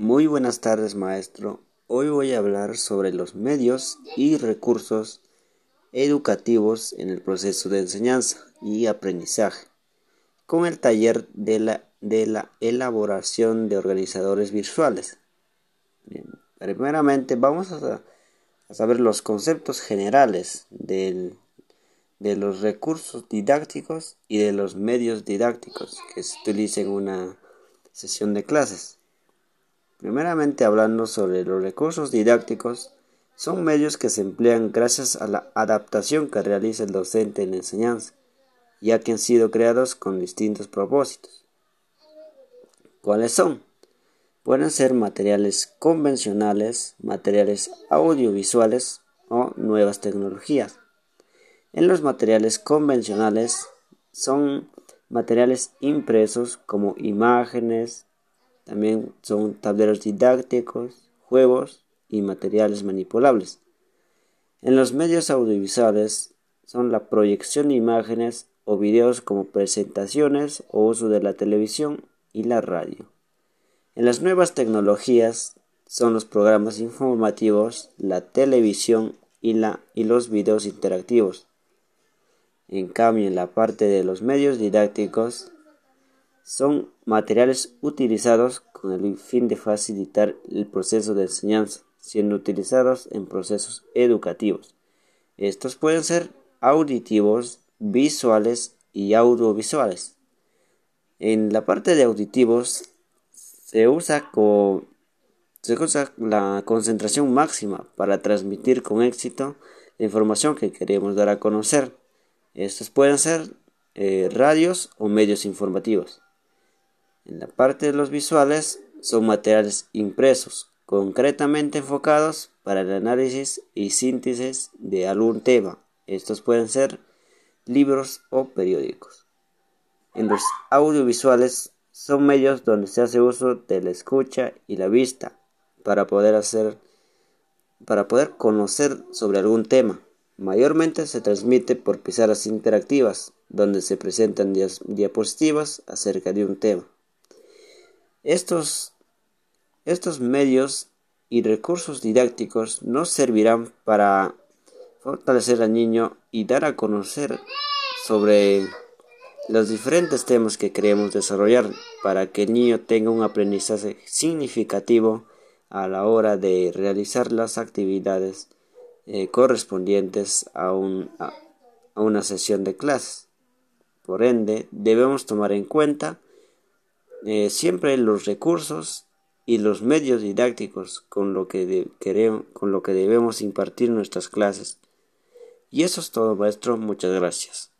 Muy buenas tardes maestro. Hoy voy a hablar sobre los medios y recursos educativos en el proceso de enseñanza y aprendizaje con el taller de la, de la elaboración de organizadores visuales. primeramente vamos a, saber los conceptos generales de los recursos didácticos y de los medios didácticos que se utilizan en una sesión de clases. Primeramente hablando sobre los recursos didácticos, son medios que se emplean gracias a la adaptación que realiza el docente en la enseñanza, ya que han sido creados con distintos propósitos. ¿Cuáles son? Pueden ser materiales convencionales, materiales audiovisuales o nuevas tecnologías. En los materiales convencionales son materiales impresos como imágenes, también son tableros didácticos, juegos y materiales manipulables. En los medios audiovisuales son la proyección de imágenes o videos como presentaciones o uso de la televisión y la radio. En las nuevas tecnologías son los programas informativos, la televisión y, la, y los videos interactivos. En cambio, en la parte de los medios didácticos son materiales utilizados con el fin de facilitar el proceso de enseñanza, siendo utilizados en procesos educativos. Estos pueden ser auditivos, visuales y audiovisuales. En la parte de auditivos se usa, la concentración máxima para transmitir con éxito la información que queremos dar a conocer. Estos pueden ser eh, radios o medios informativos. En la parte de los visuales son materiales impresos, concretamente enfocados para el análisis y síntesis de algún tema. Estos pueden ser libros o periódicos. En los audiovisuales son medios donde se hace uso de la escucha y la vista para poder hacer para poder conocer sobre algún tema. Mayormente se transmite por pizarras interactivas, donde se presentan diapositivas acerca de un tema. Estos, estos medios y recursos didácticos nos servirán para fortalecer al niño y dar a conocer sobre los diferentes temas que queremos desarrollar para que el niño tenga un aprendizaje significativo a la hora de realizar las actividades eh, correspondientes a, un, a una sesión de clases. Por ende, debemos tomar en cuenta eh, siempre los recursos y los medios didácticos con lo, que queremos, con lo que debemos impartir nuestras clases. Y eso es todo, maestro. Muchas gracias.